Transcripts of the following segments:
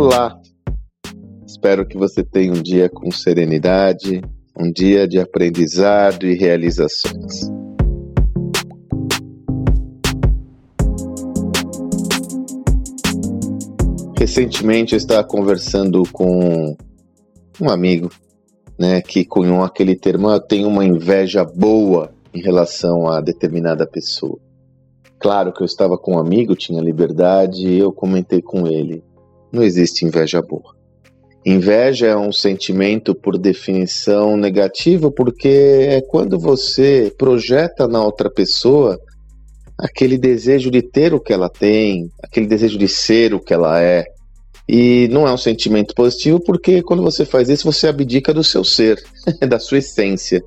Olá! Espero que você tenha um dia com serenidade, um dia de aprendizado e realizações. Recentemente eu estava conversando com um amigo, né, que cunhou aquele termo, eu tenho uma inveja boa em relação a determinada pessoa. Claro que eu estava com um amigo, tinha liberdade, e eu comentei com ele. Não existe inveja boa. Inveja é um sentimento, por definição, negativo, porque é quando você projeta na outra pessoa aquele desejo de ter o que ela tem, aquele desejo de ser o que ela é. E não é um sentimento positivo, porque quando você faz isso, você abdica do seu ser, da sua essência.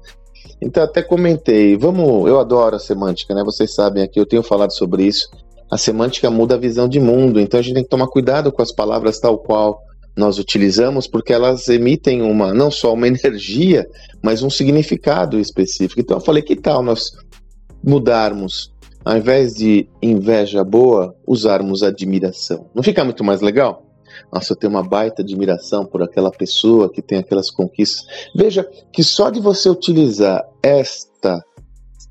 Então, até comentei, vamos. Eu adoro a semântica, né? Vocês sabem aqui, eu tenho falado sobre isso. A semântica muda a visão de mundo, então a gente tem que tomar cuidado com as palavras tal qual nós utilizamos, porque elas emitem uma não só uma energia, mas um significado específico. Então eu falei, que tal nós mudarmos, ao invés de inveja boa, usarmos admiração? Não fica muito mais legal? Nossa, eu tenho uma baita admiração por aquela pessoa que tem aquelas conquistas. Veja que só de você utilizar esta,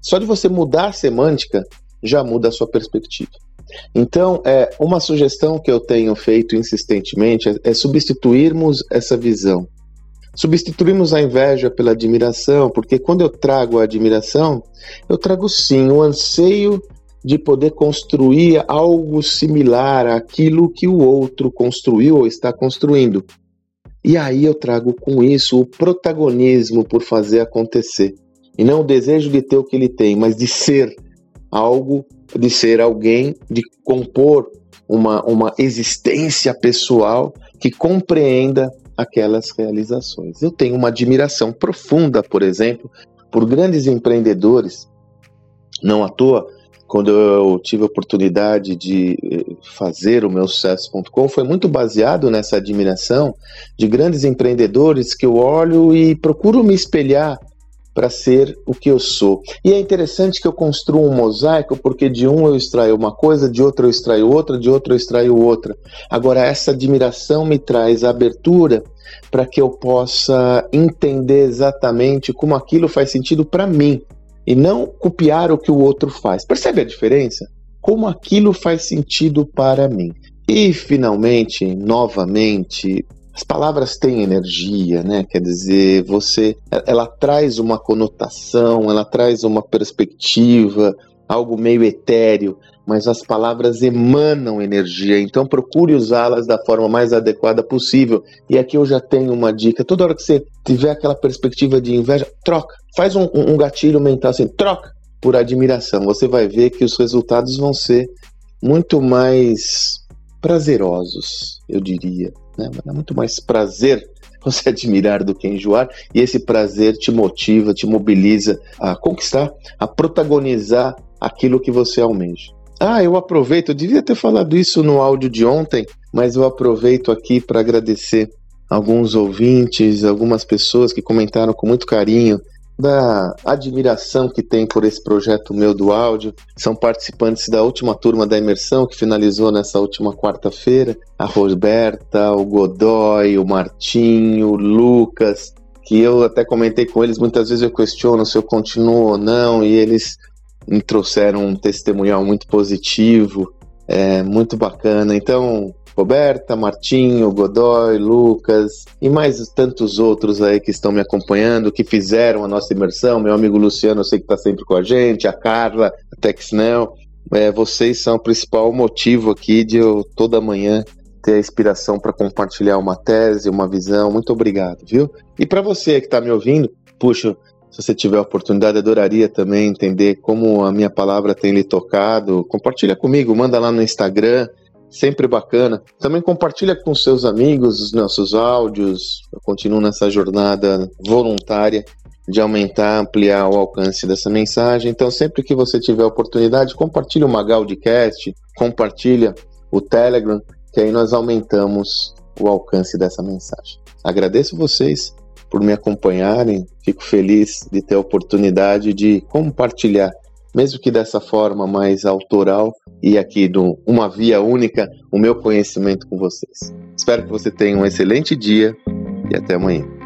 só de você mudar a semântica, já muda a sua perspectiva. Então, é, uma sugestão que eu tenho feito insistentemente é, é substituirmos essa visão. Substituirmos a inveja pela admiração, porque quando eu trago a admiração, eu trago sim o anseio de poder construir algo similar àquilo que o outro construiu ou está construindo. E aí eu trago com isso o protagonismo por fazer acontecer. E não o desejo de ter o que ele tem, mas de ser algo de ser alguém, de compor uma, uma existência pessoal que compreenda aquelas realizações. Eu tenho uma admiração profunda, por exemplo, por grandes empreendedores. Não à toa, quando eu tive a oportunidade de eh, fazer o meu sucesso.com, foi muito baseado nessa admiração de grandes empreendedores que eu olho e procuro me espelhar para ser o que eu sou. E é interessante que eu construa um mosaico, porque de um eu extraio uma coisa, de outro eu extraio outra, de outro eu extraio outra. Agora, essa admiração me traz abertura para que eu possa entender exatamente como aquilo faz sentido para mim e não copiar o que o outro faz. Percebe a diferença? Como aquilo faz sentido para mim. E finalmente, novamente, as palavras têm energia, né? Quer dizer, você, ela traz uma conotação, ela traz uma perspectiva, algo meio etéreo, mas as palavras emanam energia, então procure usá-las da forma mais adequada possível. E aqui eu já tenho uma dica: toda hora que você tiver aquela perspectiva de inveja, troca, faz um, um gatilho mental assim, troca por admiração. Você vai ver que os resultados vão ser muito mais prazerosos, eu diria. Né? Dá muito mais prazer você admirar do que enjoar, e esse prazer te motiva, te mobiliza a conquistar, a protagonizar aquilo que você almeja. Ah, eu aproveito, eu devia ter falado isso no áudio de ontem, mas eu aproveito aqui para agradecer alguns ouvintes, algumas pessoas que comentaram com muito carinho da admiração que tem por esse projeto meu do áudio. São participantes da última turma da imersão que finalizou nessa última quarta-feira. A Roberta, o Godoy, o Martinho, o Lucas, que eu até comentei com eles, muitas vezes eu questiono se eu continuo ou não, e eles me trouxeram um testemunhal muito positivo, é, muito bacana. Então, Roberta, Martinho, Godoy, Lucas e mais tantos outros aí que estão me acompanhando, que fizeram a nossa imersão. Meu amigo Luciano, eu sei que está sempre com a gente, a Carla, a Texnel. É, vocês são o principal motivo aqui de eu toda manhã ter a inspiração para compartilhar uma tese, uma visão. Muito obrigado, viu? E para você que está me ouvindo, puxa, se você tiver a oportunidade, adoraria também entender como a minha palavra tem lhe tocado. Compartilha comigo, manda lá no Instagram, sempre bacana. Também compartilha com seus amigos os nossos áudios. Eu continuo nessa jornada voluntária de aumentar, ampliar o alcance dessa mensagem. Então, sempre que você tiver oportunidade, compartilhe o Magaldcast, compartilha o Telegram, que aí nós aumentamos o alcance dessa mensagem. Agradeço vocês por me acompanharem, fico feliz de ter a oportunidade de compartilhar mesmo que dessa forma mais autoral e aqui de uma via única, o meu conhecimento com vocês. Espero que você tenha um excelente dia e até amanhã.